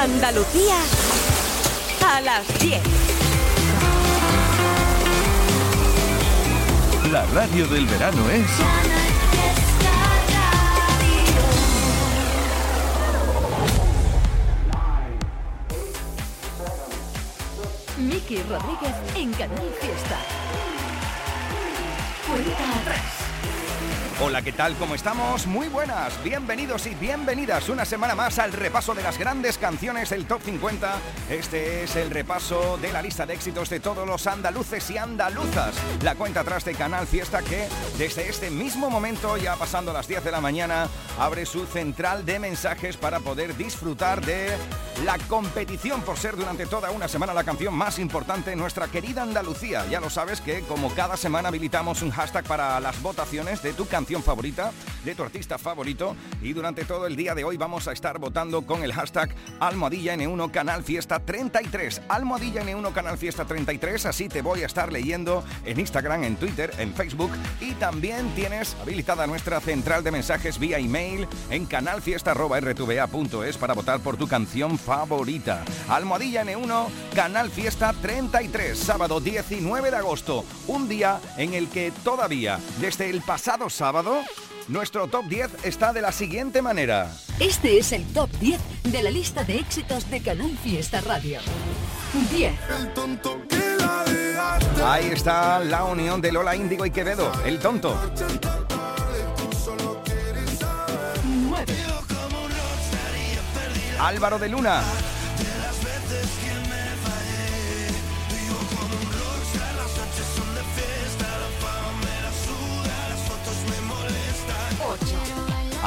Andalucía a las 10. La radio del verano es... Miki Rodríguez en Canal Fiesta. Cuenta atrás. Hola, ¿qué tal? ¿Cómo estamos? Muy buenas, bienvenidos y bienvenidas una semana más al repaso de las grandes canciones del Top 50. Este es el repaso de la lista de éxitos de todos los andaluces y andaluzas. La cuenta atrás de Canal Fiesta que desde este mismo momento, ya pasando las 10 de la mañana, abre su central de mensajes para poder disfrutar de la competición por ser durante toda una semana la canción más importante nuestra querida Andalucía. Ya lo sabes que como cada semana habilitamos un hashtag para las votaciones de tu canción favorita, de tu artista favorito y durante todo el día de hoy vamos a estar votando con el hashtag Almohadilla N1 Canal Fiesta 33. Almohadilla N1 Canal Fiesta 33, así te voy a estar leyendo en Instagram, en Twitter, en Facebook y también tienes habilitada nuestra central de mensajes vía email en canalfiesta.rtva.es para votar por tu canción favorita. Almohadilla N1 Canal Fiesta 33, sábado 19 de agosto, un día en el que todavía desde el pasado sábado nuestro top 10 está de la siguiente manera. Este es el top 10 de la lista de éxitos de Canal Fiesta Radio. 10. Ahí está la unión de Lola Índigo y Quevedo, el tonto. 9. Álvaro de Luna.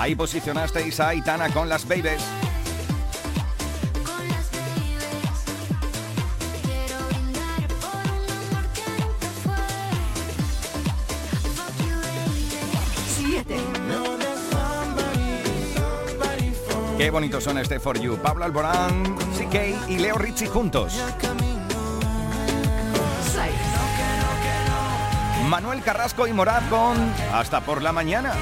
Ahí posicionasteis a Aitana con las babies. Qué bonitos son este For You. Pablo Alborán, CK y Leo Richie juntos. 6. Manuel Carrasco y Morad con Hasta por la mañana.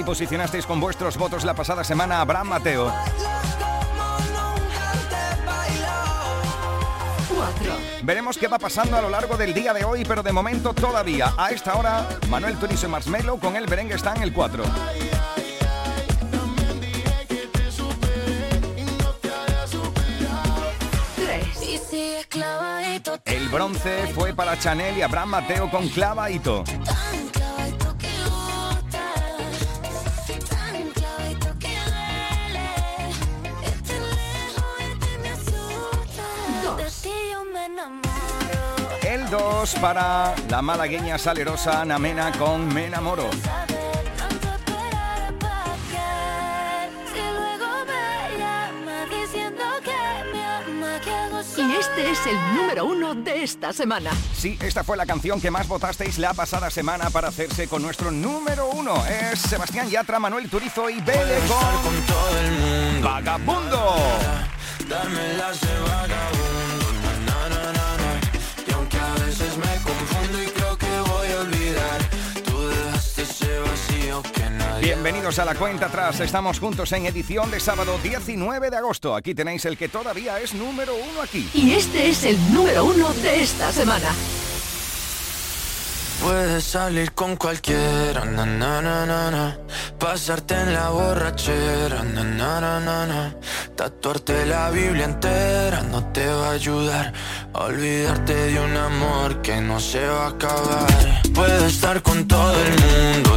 Ahí posicionasteis con vuestros votos la pasada semana a Abraham Mateo. 4. Veremos qué va pasando a lo largo del día de hoy, pero de momento todavía a esta hora Manuel Turizo y Marshmello con el Berengue está en el 4. 3. El bronce fue para Chanel y Abraham Mateo con Clavaito. 2 para la malagueña salerosa Ana Mena con Me enamoro. Y este es el número uno de esta semana. Sí, esta fue la canción que más votasteis la pasada semana para hacerse con nuestro número uno. Es Sebastián Yatra, Manuel Turizo y Bele con todo el mundo. Vagabundo. Darme las de vagabundo. Bienvenidos a la cuenta atrás. Estamos juntos en edición de sábado 19 de agosto. Aquí tenéis el que todavía es número uno aquí. Y este es el número uno de esta semana. Puedes salir con cualquiera, na, na, na, na, na. pasarte en la borrachera, na, na, na, na, na. tatuarte la Biblia entera no te va a ayudar olvidarte de un amor que no se va a acabar. Puedes estar con todo el mundo,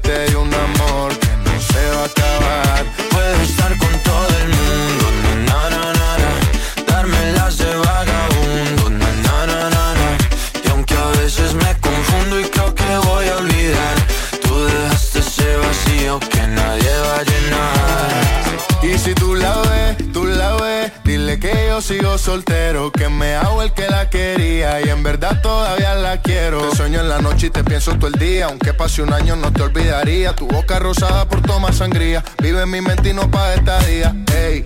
que yo sigo soltero, que me hago el que la quería y en verdad todavía la quiero. Te sueño en la noche y te pienso todo el día, aunque pase un año no te olvidaría. Tu boca rosada por tomar sangría, vive mi mente y no pa' esta día. Ey,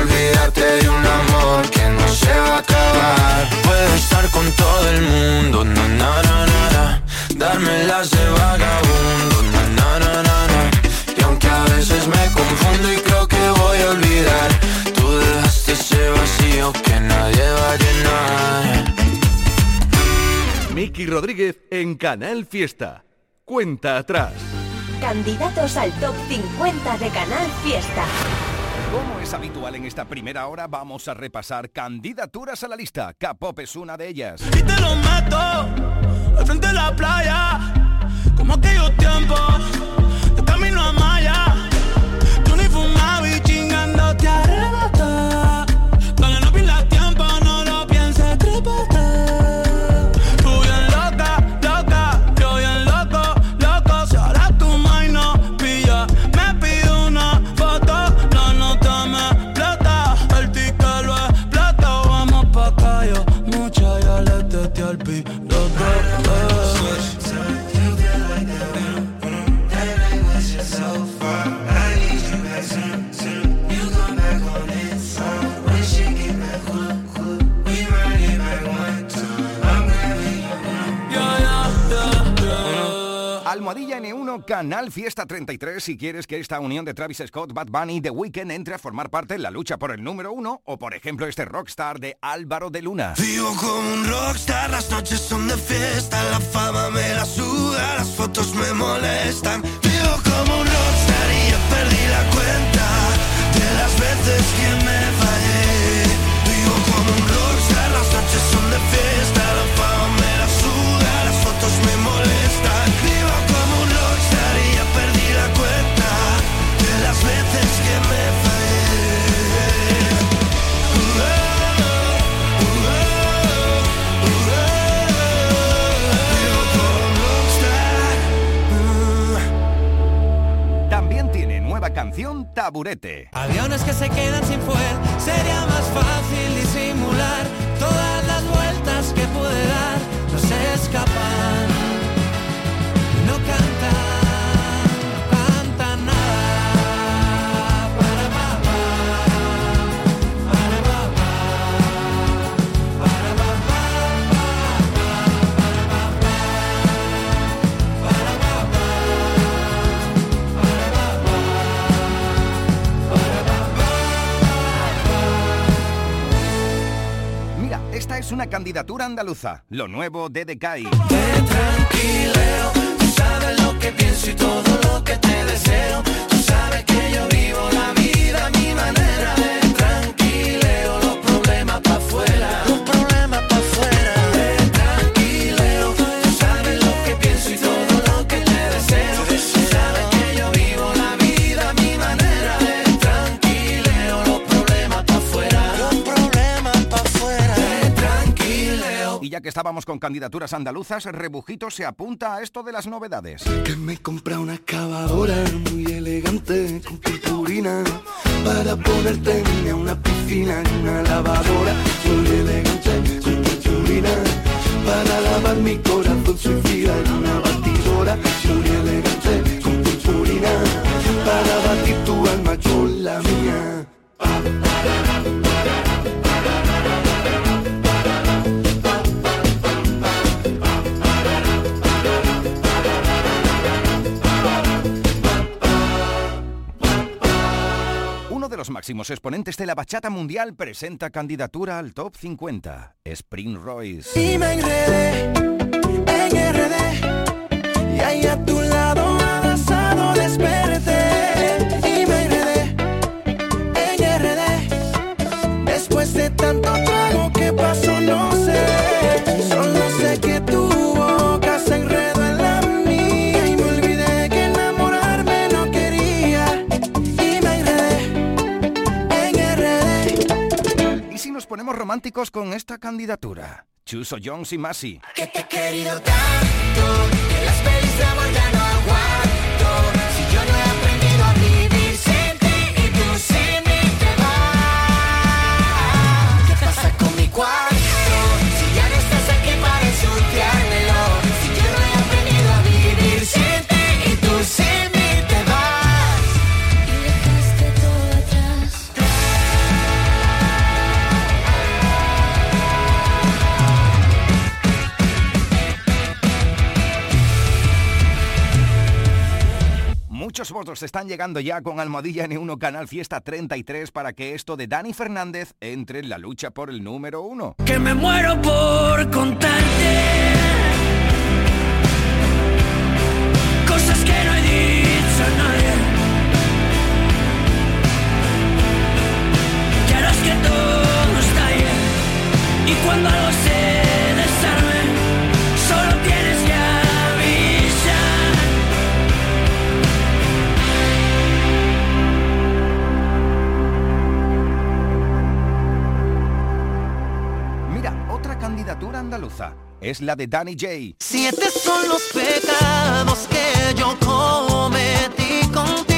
Olvídate de un amor que no se va a acabar. Puedo estar con todo el mundo, na na na na na. Darme las de vagabundo, na na na na na. Y aunque a veces me confundo y creo que voy a olvidar, tú dejaste ese vacío que nadie va a llenar. Miki Rodríguez en Canal Fiesta. Cuenta atrás. Candidatos al top 50 de Canal Fiesta. Como es habitual en esta primera hora, vamos a repasar candidaturas a la lista. K-pop es una de ellas. y te lo meto al frente de la playa. Almohadilla N1, Canal Fiesta 33, si quieres que esta unión de Travis Scott, Bad Bunny The Weeknd entre a formar parte en la lucha por el número uno, o por ejemplo este rockstar de Álvaro de Luna. Vivo como un rockstar, las noches son de fiesta, la fama me la suda, las fotos me molestan. Vivo como un rockstar y ya perdí la cuenta de las veces que me fallé. Vivo como un rockstar, las noches son de fiesta, la fama canción Taburete. Aviones que se quedan sin fuel, sería más fácil disimular todas las vueltas que pude dar, no se escapan, es una candidatura andaluza, lo nuevo de Decay. Estábamos con candidaturas andaluzas, Rebujito se apunta a esto de las novedades. Que me compra una excavadora muy elegante con purpurina para ponerte en una piscina y una lavadora muy elegante con purpurina para lavar mi corazón suicida en una batidora muy elegante con purpurina para batir tu alma con la mía. Uno de los máximos exponentes de la bachata mundial presenta candidatura al top 50, Spring Royce. Románticos con esta candidatura, Chuso Jones y Muchos votos están llegando ya con Almohadilla N1 Canal Fiesta 33 para que esto de Dani Fernández entre en la lucha por el número uno. que me muero por contarte cosas que no he dicho nadie. Y cuando algo se andaluza es la de Danny J. Siete son los pecados que yo cometí contigo.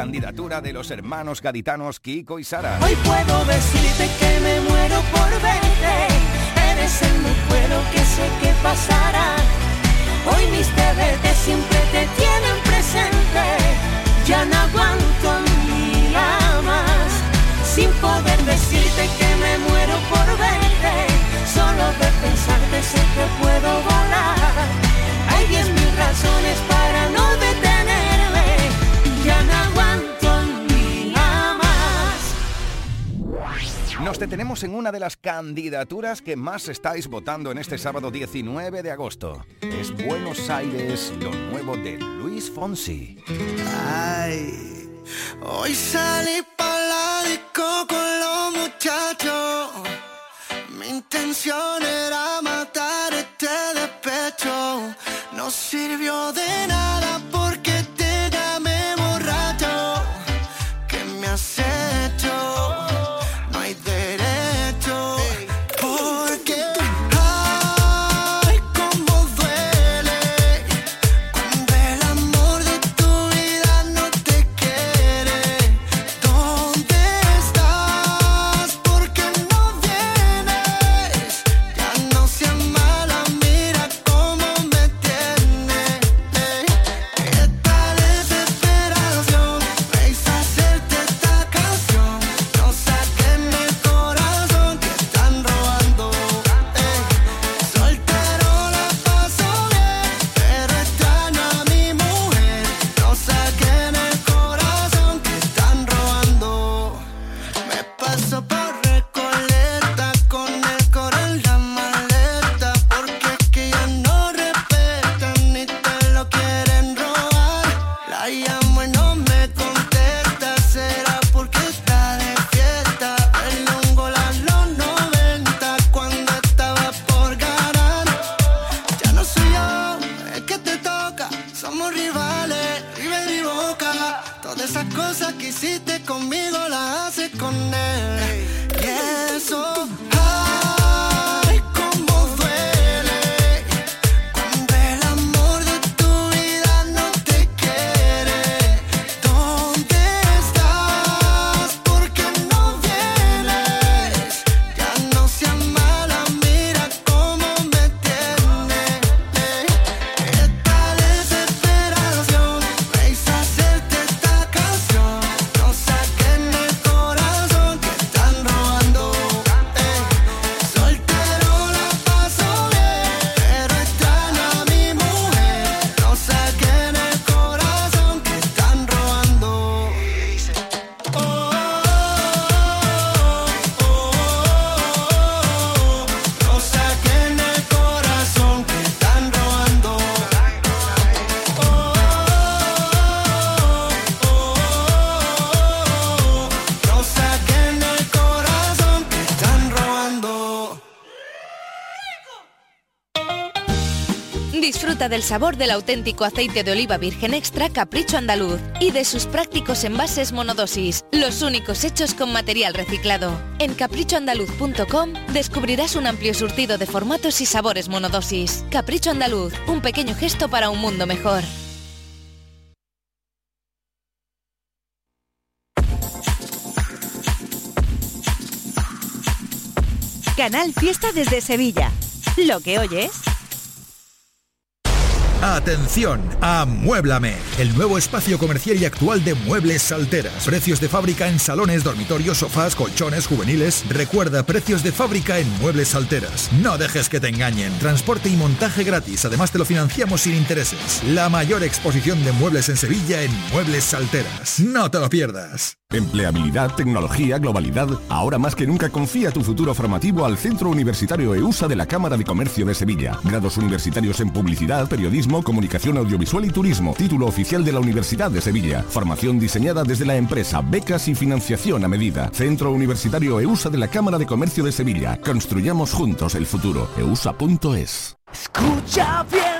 Candidatura de los hermanos gaditanos Kiko y Sara. Hoy puedo decirte que me muero por verte. Eres el recuerdo que sé que pasará. Hoy mis TVT siempre te tienen presente. Ya no aguanto ni más. Sin poder decirte que me muero por verte. Solo de pensarte sé que puedo volar. Hay diez mil razones Nos detenemos en una de las candidaturas que más estáis votando en este sábado 19 de agosto. Es Buenos Aires, lo nuevo de Luis Fonsi. Ay, hoy salí para la disco con los muchachos. Mi intención era matar este despecho. No sirvió de nada del sabor del auténtico aceite de oliva virgen extra Capricho Andaluz y de sus prácticos envases monodosis, los únicos hechos con material reciclado. En caprichoandaluz.com descubrirás un amplio surtido de formatos y sabores monodosis. Capricho Andaluz, un pequeño gesto para un mundo mejor. Canal Fiesta desde Sevilla. Lo que oyes. Atención, Amuéblame, el nuevo espacio comercial y actual de Muebles Salteras. Precios de fábrica en salones, dormitorios, sofás, colchones juveniles. Recuerda, precios de fábrica en Muebles Salteras. No dejes que te engañen. Transporte y montaje gratis. Además te lo financiamos sin intereses. La mayor exposición de muebles en Sevilla en Muebles Salteras. No te lo pierdas. Empleabilidad, tecnología, globalidad. Ahora más que nunca confía tu futuro formativo al Centro Universitario EUSA de la Cámara de Comercio de Sevilla. Grados universitarios en publicidad, periodismo, comunicación audiovisual y turismo. Título oficial de la Universidad de Sevilla. Formación diseñada desde la empresa, becas y financiación a medida. Centro Universitario EUSA de la Cámara de Comercio de Sevilla. Construyamos juntos el futuro. eusa.es. Escucha bien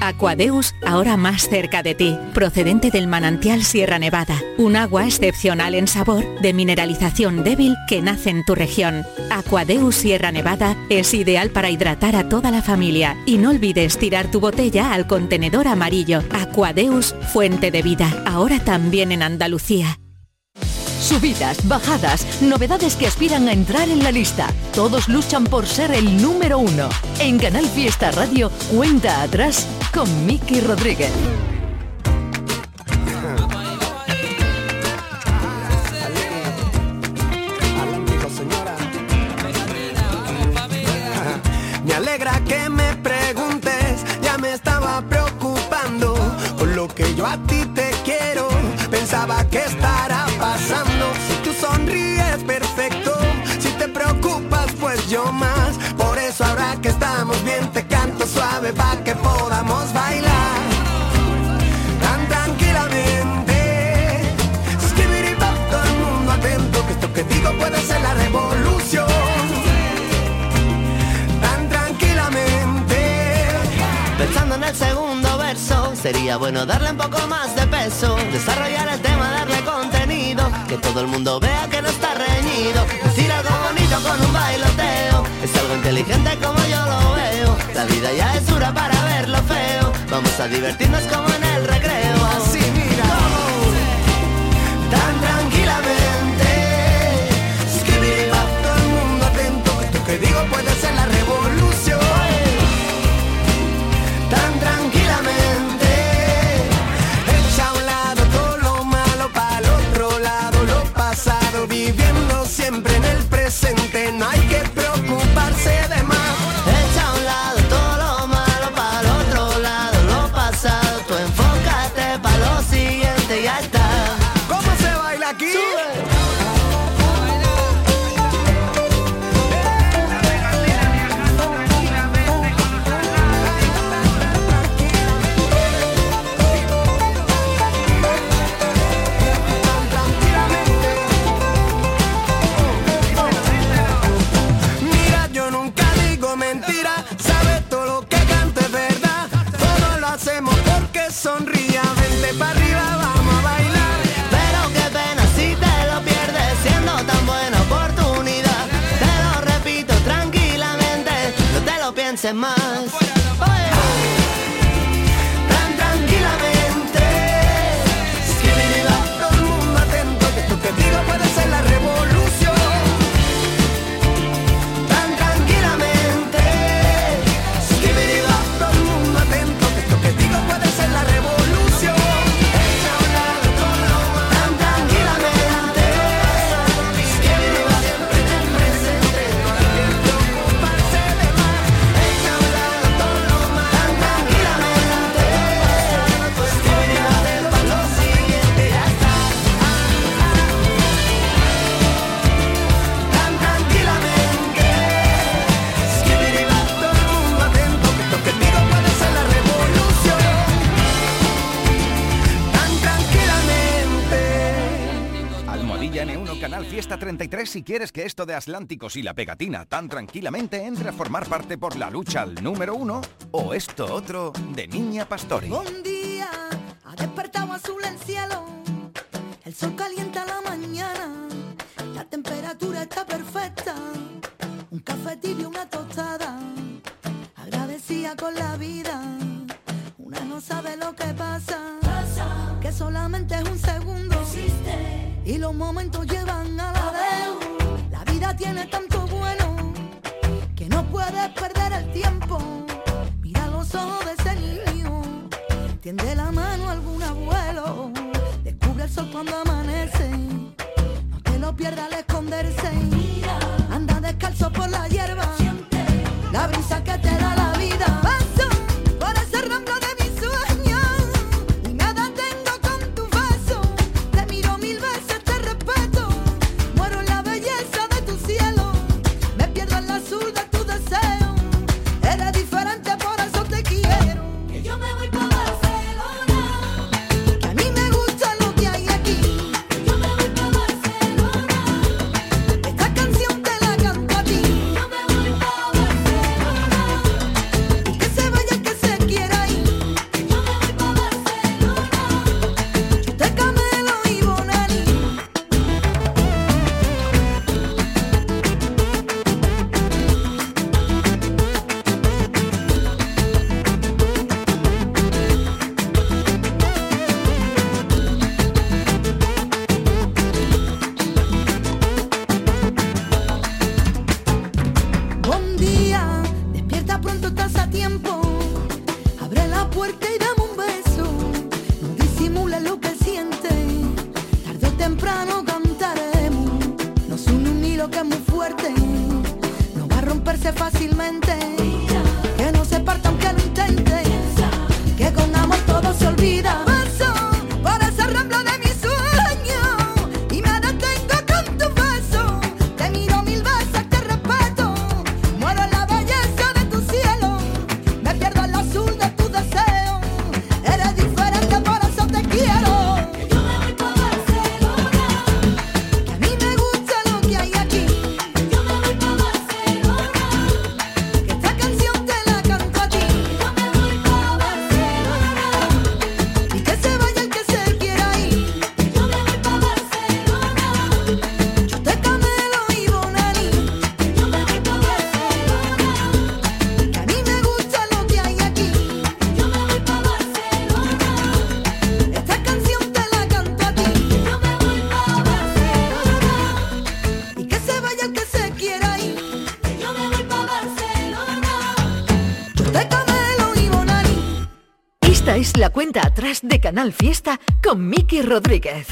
Aquadeus, ahora más cerca de ti, procedente del manantial Sierra Nevada, un agua excepcional en sabor, de mineralización débil que nace en tu región. Aquadeus Sierra Nevada es ideal para hidratar a toda la familia y no olvides tirar tu botella al contenedor amarillo. Aquadeus, fuente de vida, ahora también en Andalucía. Subidas, bajadas, novedades que aspiran a entrar en la lista. Todos luchan por ser el número uno. En Canal Fiesta Radio, cuenta atrás con Miki Rodríguez. Me alegra que me preguntes, ya me estaba preocupando por lo que yo a ti te quiero. Pensaba que estará pasando. Si tú sonríes, perfecto. Si te preocupas, pues yo más. Por eso ahora que estamos bien, para que podamos bailar. Tan tranquilamente. Skibidi-bop, todo el mundo atento, que esto que digo puede ser la revolución. Tan tranquilamente. Pensando en el segundo verso, sería bueno darle un poco más de peso. Desarrollar el. Que todo el mundo vea que no está reñido. Decir algo bonito con un bailoteo. Es algo inteligente como yo lo veo. La vida ya es dura para ver lo feo. Vamos a divertirnos como en el recreo. Así mira. Tan tranquilamente. Skibidi-bop, todo el mundo atento, que esto que digo puede ser la crees si quieres que esto de Atlánticos y la pegatina tan tranquilamente entre a formar parte por la lucha al número uno o esto otro de Niña Pastori? Un día ha despertado azul el cielo, el sol calienta la mañana, la temperatura está perfecta, un café tibio, una tostada, agradecida con la vida, una no sabe lo que pasa, pasa. que solamente es un segundo Existe. y los momentos llevan tiene tanto bueno que no puedes perder el tiempo. Mira los ojos de ese niño, tiende la mano a algún abuelo. Descubre el sol cuando amanece, no te lo pierdas al esconderse. Anda descalzo por la hierba, siente la brisa que te da la vida. temprano cantaremos. Nos une un hilo que es muy fuerte, no va a romperse fácilmente. Que no se parta aunque lo intente, que con amor todo se olvida. Canal Fiesta con Miki Rodríguez.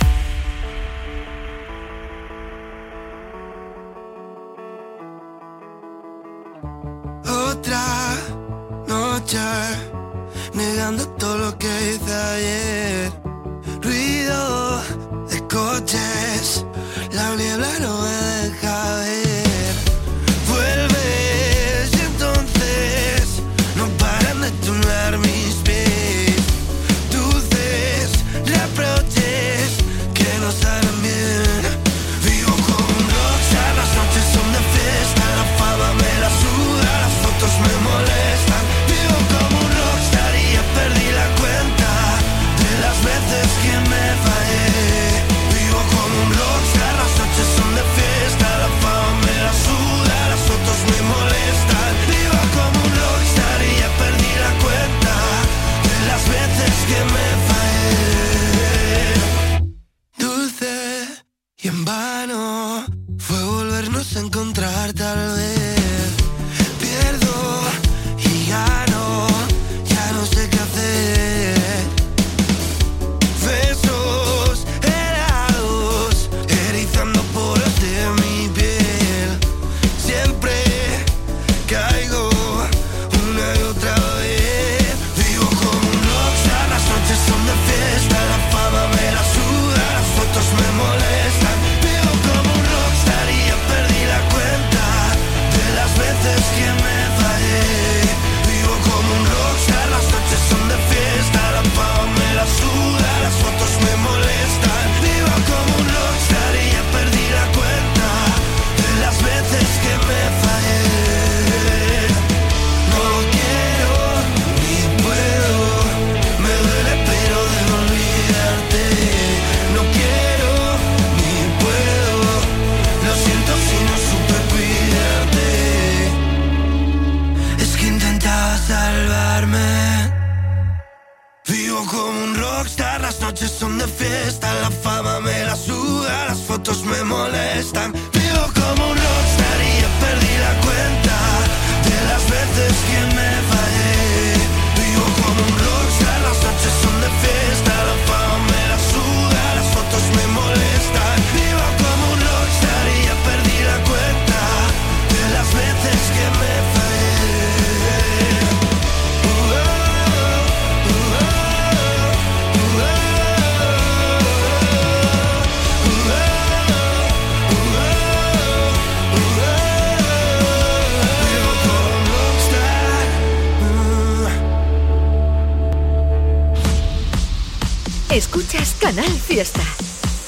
fiesta.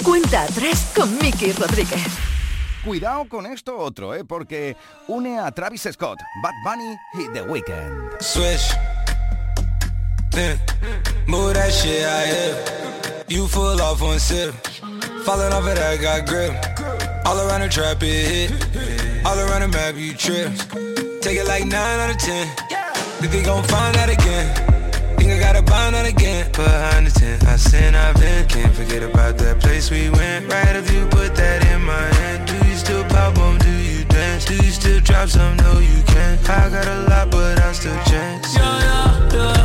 Cuenta atrás con Mickey Rodríguez. Cuidado con esto otro, ¿eh? porque une a Travis Scott, Bad Bunny y The Weeknd. Swish. Yeah. Move that shit out here. You full off one sip. Falling off of that got grip. All around the trap it hit. All around the map you trip. Take it like 9 out of 10. Think they gon' find that again. gotta bond on again. Behind the tent, I sin, I've been. Can't forget about that place we went. Right if you put that in my hand. Do you still pop on? Do you dance? Do you still drop some? No, you can't. I got a lot, but I still chance. Yeah, yeah, yeah.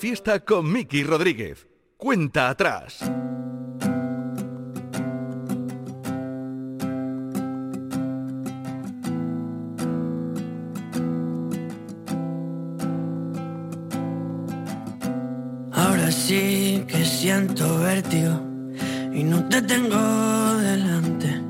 fiesta con Miki Rodríguez. Cuenta atrás. Ahora sí que siento vértigo y no te tengo delante.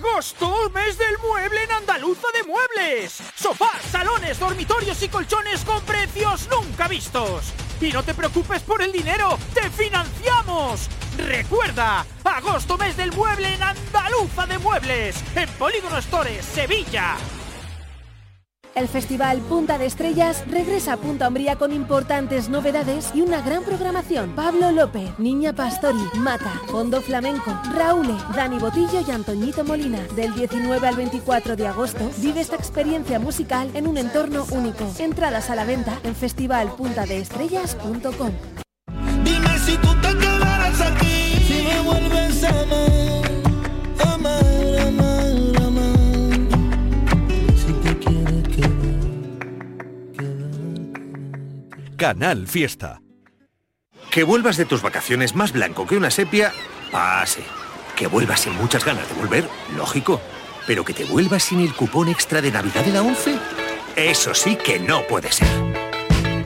¡Agosto! ¡Mes del mueble en Andaluza de Muebles! Sofás, salones, dormitorios y colchones con precios nunca vistos. Y no te preocupes por el dinero, ¡te financiamos! Recuerda, agosto mes del mueble en Andaluza de Muebles, en Polígono Stores, Sevilla. El Festival Punta de Estrellas regresa a Punta Umbría con importantes novedades y una gran programación. Pablo López, Niña Pastori, Mata, Fondo Flamenco, Raúl, Dani Botillo y Antoñito Molina. Del 19 al 24 de agosto vive esta experiencia musical en un entorno único. Entradas a la venta en festivalpuntadeestrellas.com. Dime si tú aquí, a Canal Fiesta. Que vuelvas de tus vacaciones más blanco que una sepia, pase. Que vuelvas sin muchas ganas de volver, lógico. Pero que te vuelvas sin el cupón extra de Navidad de la 11, eso sí que no puede ser.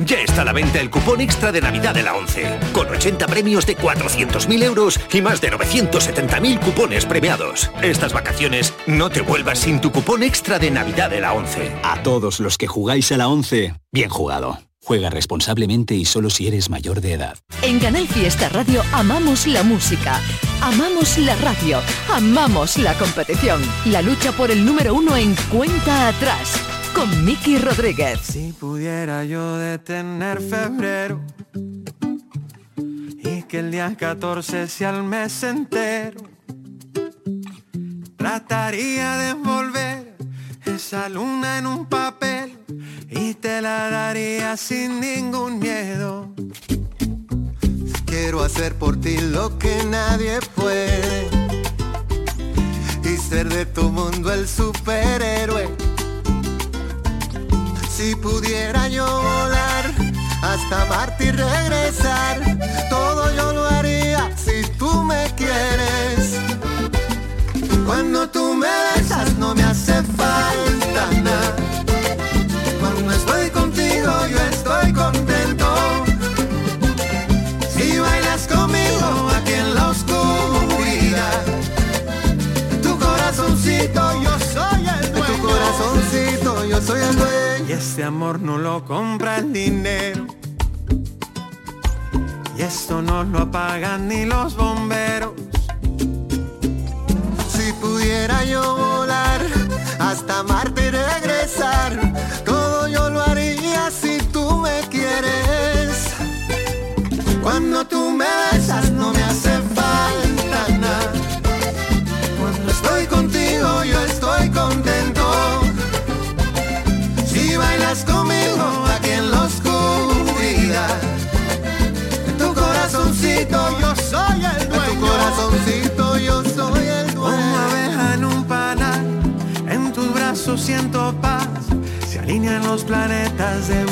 Ya está a la venta el cupón extra de Navidad de la 11, con 80 premios de 400.000 euros y más de 970.000 cupones premiados. Estas vacaciones no te vuelvas sin tu cupón extra de Navidad de la 11. A todos los que jugáis a la 11, bien jugado. Juega responsablemente y solo si eres mayor de edad. En Canal Fiesta Radio amamos la música, amamos la radio, amamos la competición. La lucha por el número uno en cuenta atrás con Miki Rodríguez. Si pudiera yo detener febrero y que el día 14 sea el mes entero, trataría de envolver esa luna en un papel y te la daría sin ningún miedo. Quiero hacer por ti lo que nadie puede y ser de tu mundo el superhéroe. Si pudiera yo volar hasta Marte y regresar, todo yo lo haría si tú me quieres. Cuando tú me besas no me hace falta nada. Cuando estoy contigo yo estoy contento. Si bailas conmigo aquí en la oscuridad, tu corazoncito yo soy el dueño. Tu corazoncito yo soy el dueño. Y este amor no lo compra el dinero. Y esto no lo apagan ni los bomberos. Pudiera yo volar hasta Marte y regresar, todo yo lo haría si tú me quieres. Cuando tú me besas no me planetas de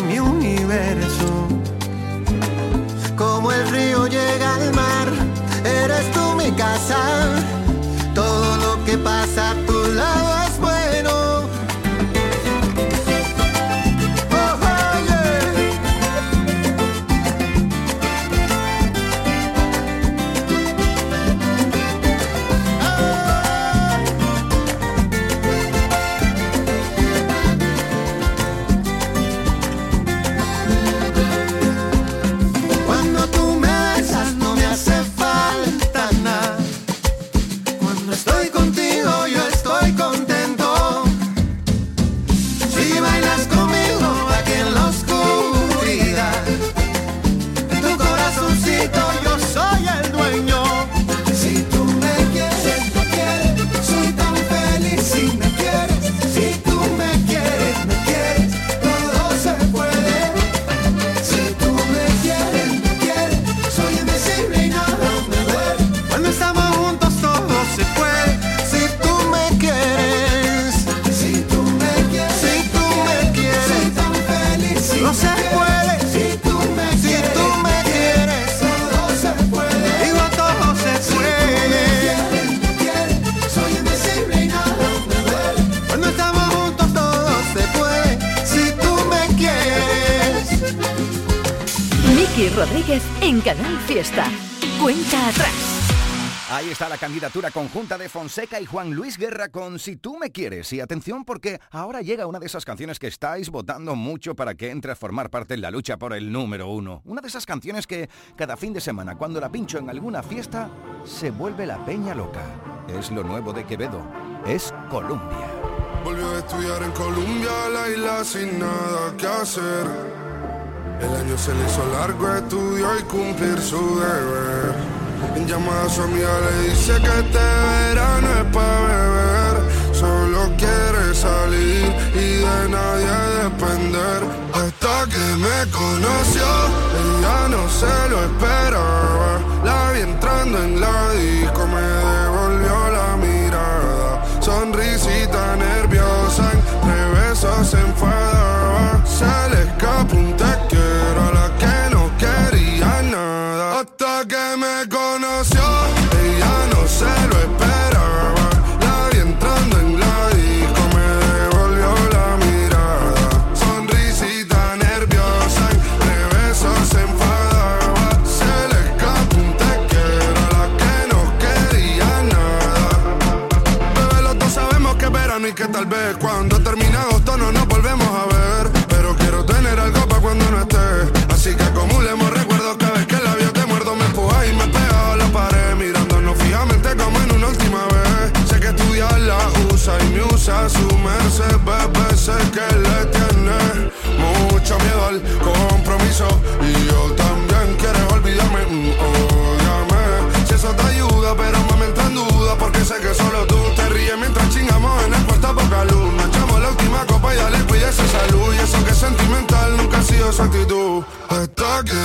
en Canal Fiesta. Cuenta atrás. Ahí está la candidatura conjunta de Fonseca y Juan Luis Guerra con Si tú me quieres. Y atención porque ahora llega una de esas canciones que estáis votando mucho para que entre a formar parte en la lucha por el número uno. Una de esas canciones que cada fin de semana, cuando la pincho en alguna fiesta, se vuelve la peña loca. Es lo nuevo de Quevedo. Es Colombia. Volvió a estudiar en Colombia, la isla sin nada que hacer. El año se le hizo largo, estudió y cumplir su deber. En llamada a su amiga le dice que este verano es para beber. Solo quiere salir y de nadie depender. Hasta que me conoció, ella no se lo esperaba. La vi entrando en la disco, me tal vez cuando termine agosto no nos volvemos a ver. Pero quiero tener algo para cuando no esté. Así que acumulemos recuerdos cada vez que el labio te muerdo. Me empujas y me pega a la pared. Mirándonos fijamente como en una última vez. Sé que estudiar la usa y me usa su merced. Bebé, que le tiene mucho miedo al compromiso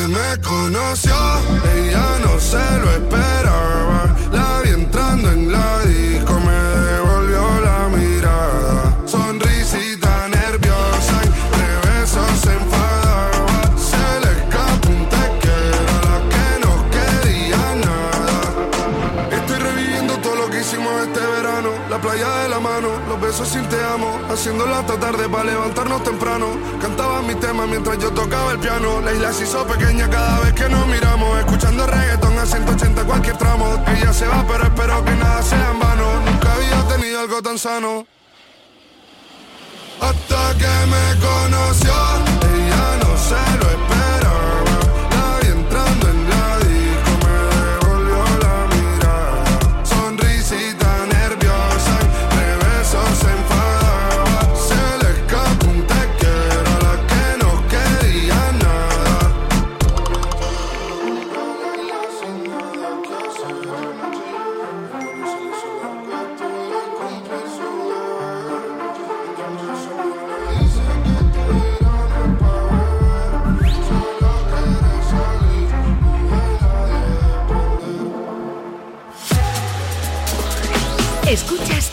me conoció, ella no se lo esperaba. La vi entrando en la disco, me devolvió la mirada. Sonrisita nerviosa, entre besos se enfadaba. Se le escapó un tequera, la que no quería nada. Estoy reviviendo todo lo que hicimos este verano. La playa de la mano, los besos sin te amo. Haciéndolo hasta tarde para levantarnos temprano mientras yo tocaba el piano. La isla se hizo pequeña cada vez que nos miramos. Escuchando reggaeton a 180 cualquier tramo. Ella se va, pero espero que nada sea en vano. Nunca había tenido algo tan sano. Hasta que me conoció, ella no se lo esperaba.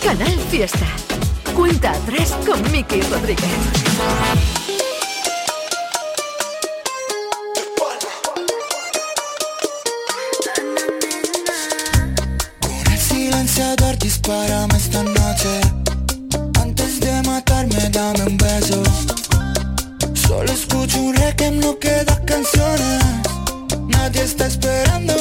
Canal Fiesta. Cuenta atrás con Miki Rodríguez. Con el silenciador dispárame esta noche. Antes de matarme dame un beso. Solo escucho un requiem, no queda canciones. Nadie está esperando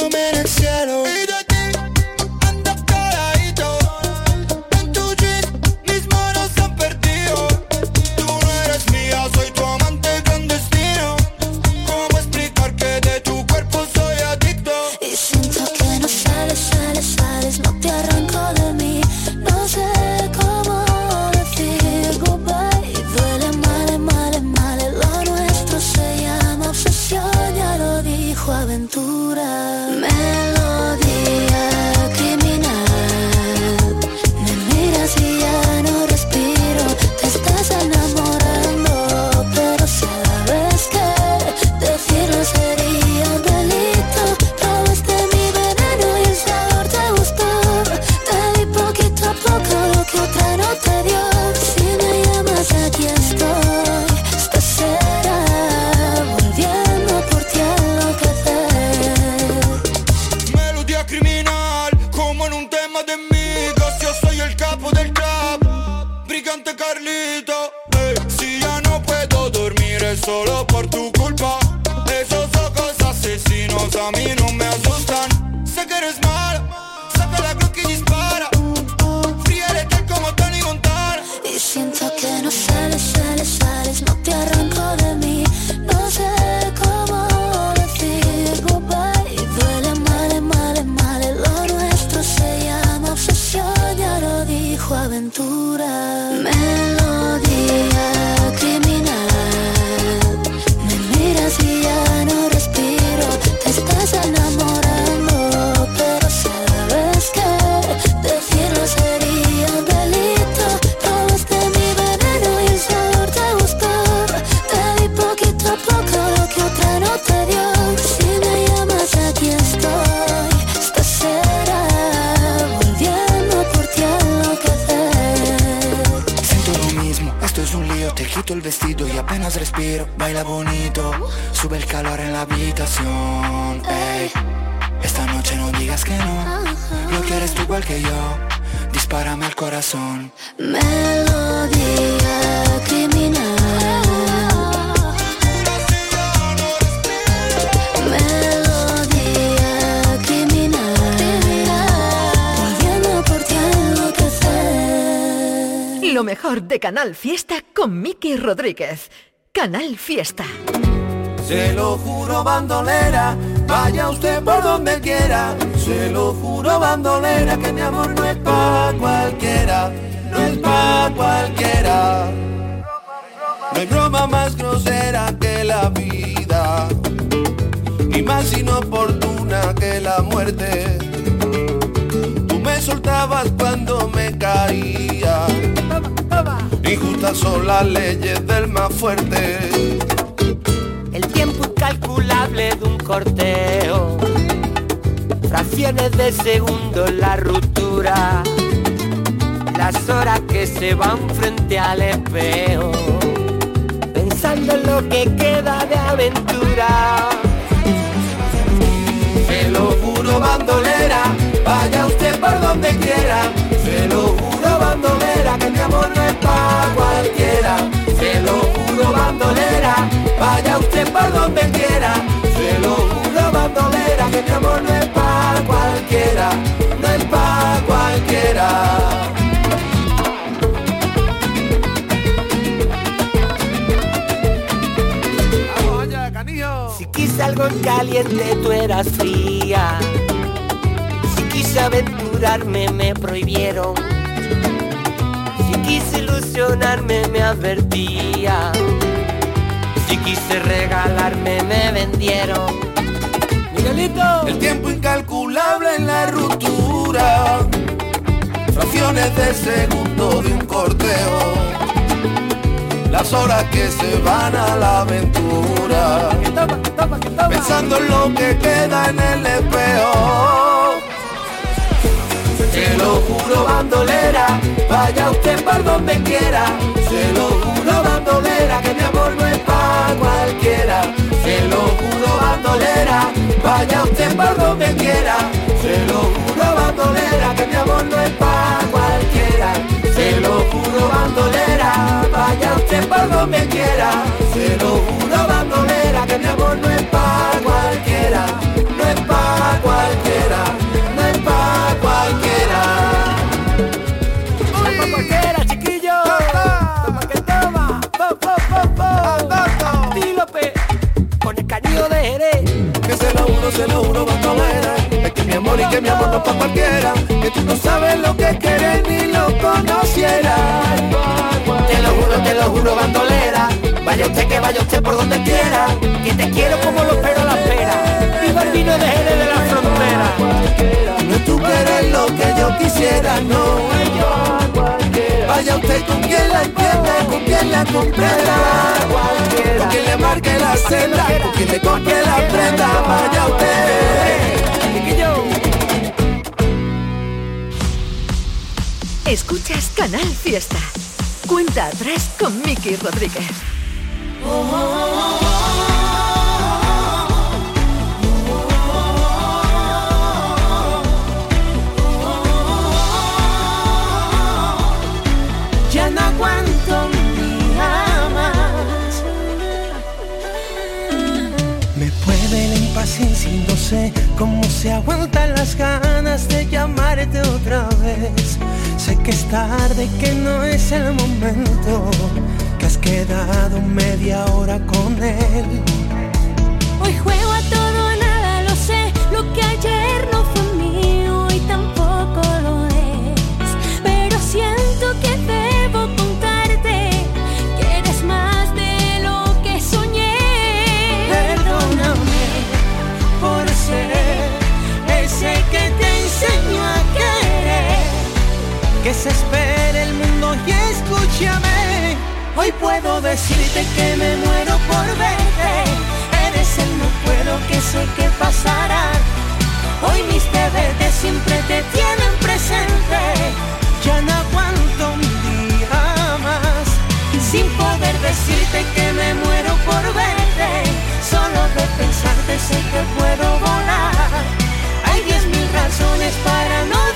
calor en la habitación. Ey, esta noche no digas que no. Lo quieres tú igual que yo. Dispárame al corazón. Melodía criminal. Lo mejor de Canal Fiesta con Miki Rodríguez. Canal Fiesta se lo juro bandolera, vaya usted por donde quiera, se lo juro bandolera, que mi amor no es pa' cualquiera, no es pa' cualquiera. No hay broma más grosera que la vida, ni más inoportuna que la muerte. Tú me soltabas cuando me caía, injustas son las leyes del más fuerte el tiempo incalculable de un corteo, fracciones de segundo la ruptura, las horas que se van frente al espejo, pensando en lo que queda de aventura. Se lo juro bandolera, vaya usted por donde quiera. Se lo juro bandolera, que mi amor no es pa' cualquiera. Se lo juro bandolera, vaya usted por donde quiera. Se lo juro bandolera, que mi amor no es pa' cualquiera. No es pa' cualquiera. Si quise algo en caliente, tú eras fría. Si quise aventurarme, me prohibieron. Si quise ilusionarme, me advertía. Quise regalarme, me vendieron. Miguelito. El tiempo incalculable en la ruptura. Fracciones de segundo de un corteo. Las horas que se van a la aventura. Pensando en lo que queda en el espejo. Se lo juro bandolera, vaya usted por donde quiera. Se lo juro bandolera, que mi amor no es pa' cualquiera. Se lo juro bandolera, vaya usted por donde quiera. Se lo juro bandolera, que mi amor no es pa' cualquiera. Se lo juro bandolera, vaya usted por donde quiera. Se lo juro bandolera, que mi amor no es pa' cualquiera. Se lo juro, lo juro bandolera. Es que mi amor y que mi amor no es pa' cualquiera. Que tú no sabes lo que quieres ni lo conocieras. Te lo juro, te lo juro, bandolera. Vaya usted que vaya usted por donde quiera. Que te quiero como lo espero a la espera. Viva el de Jerez de la frontera. No tú querer lo que yo quisiera, no. Vaya usted con quien la entienda, con quien la comprenda. Con quien le marque la senda, con quien le compre la prenda. Vaya usted. Escuchas Canal Fiesta. Cuenta atrás con Miki Rodríguez. Impaciencia y no sé cómo se aguantan las ganas de llamarte otra vez. Sé que es tarde, que no es el momento, que has quedado media hora con él. Hoy juego a todo o nada, lo sé. Lo que ayer no fue mío y tampoco lo es. Pero siento que debo Que se espere el mundo y escúchame. Hoy puedo decirte que me muero por verte. Eres el no puedo que sé que pasará. Hoy mis verte siempre te tienen presente. Ya no aguanto un día más. Sin poder decirte que me muero por verte. Solo de pensarte sé que puedo volar. Hay diez mil razones para no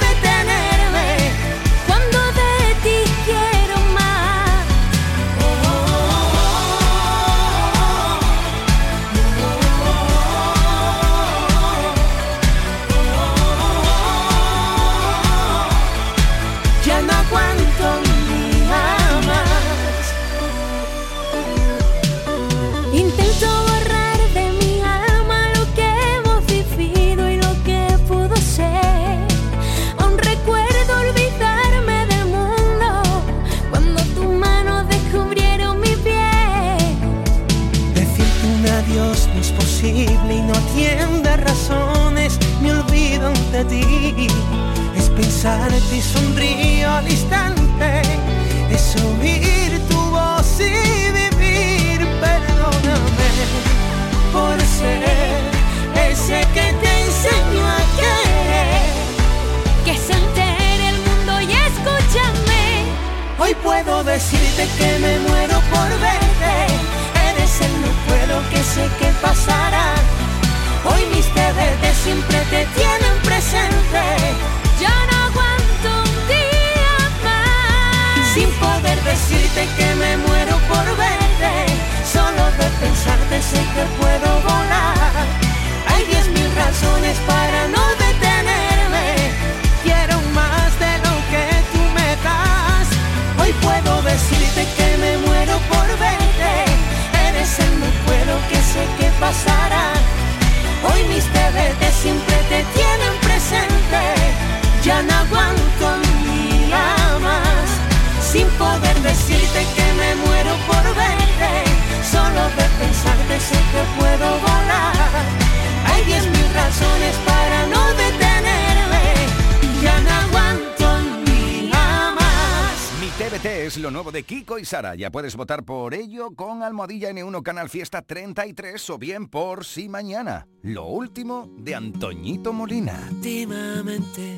es lo nuevo de Kiko y Sara. Ya puedes votar por ello con Almohadilla N1 Canal Fiesta 33 o bien por Si Mañana. Lo último de Antoñito Molina. Últimamente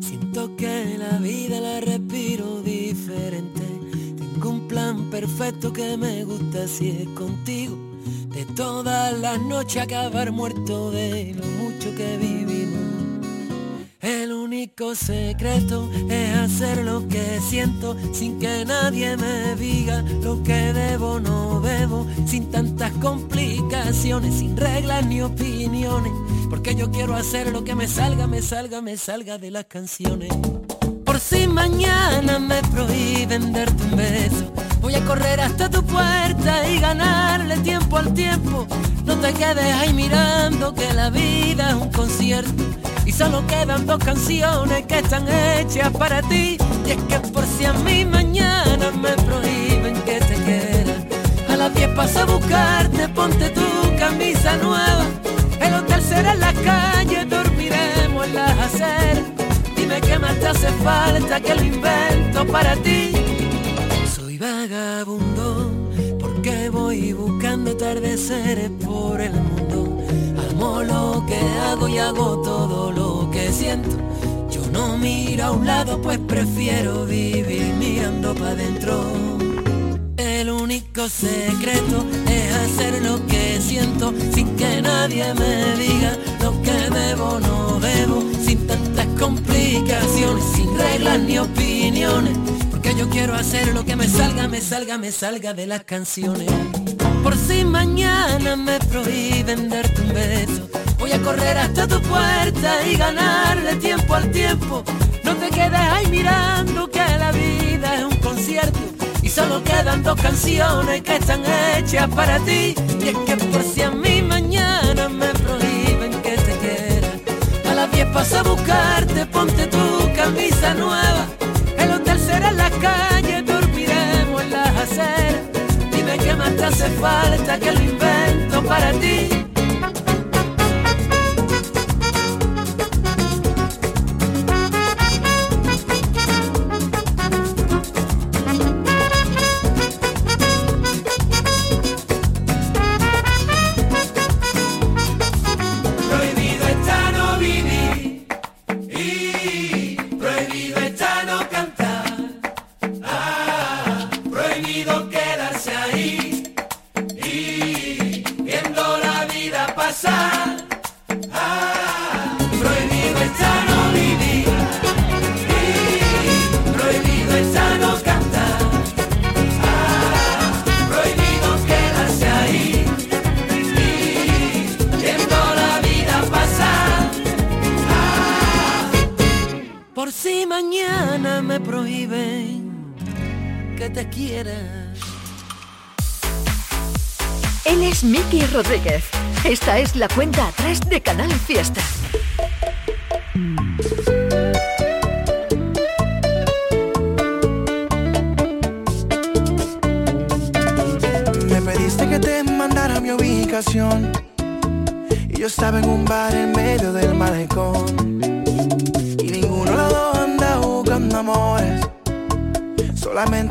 siento que la vida la respiro diferente. Tengo un plan perfecto que me gusta si es contigo. De todas las noches acabar muerto de lo mucho que vivimos. El único secreto es hacer lo que siento sin que nadie me diga lo que debo no debo, sin tantas complicaciones, sin reglas ni opiniones, porque yo quiero hacer lo que me salga, me salga, me salga de las canciones. Por si mañana me prohíben darte un beso, voy a correr hasta tu puerta y ganarle tiempo al tiempo. No te quedes ahí mirando que la vida es un concierto solo quedan dos canciones que están hechas para ti. Y es que por si a mí mañana me prohíben que te quiera, a las 10 paso a buscarte, ponte tu camisa nueva. El hotel será en la calle, dormiremos en las aceras. Dime qué más te hace falta que lo invento para ti. Soy vagabundo porque voy buscando atardeceres por el mundo. Amo lo que hago y hago todo lo que siento. Yo no miro a un lado, pues prefiero vivir mirando para adentro. El único secreto es hacer lo que siento sin que nadie me diga lo que debo o no debo, sin tantas complicaciones, sin reglas ni opiniones. Porque yo quiero hacer lo que me salga, me salga, me salga de las canciones. Por si mañana me prohíben darte un beso, voy a correr hasta tu puerta y ganarle tiempo al tiempo. No te quedes ahí mirando que la vida es un concierto y solo quedan dos canciones que están hechas para ti. Y es que por si a mí mañana me prohíben que te quiera, a las 10 paso a buscarte, ponte tu camisa nueva. El hotel será en la calle, dormiremos en las aceras. Qué más te hace falta que lo invento para ti. Esta es la cuenta atrás de Canal Fiesta.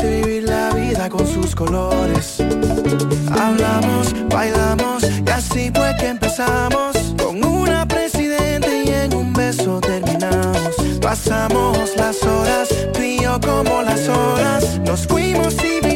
vivir la vida con sus colores. Hablamos, bailamos y así fue que empezamos. Con una presidente y en un beso terminamos. Pasamos las horas, tú como las horas. Nos fuimos y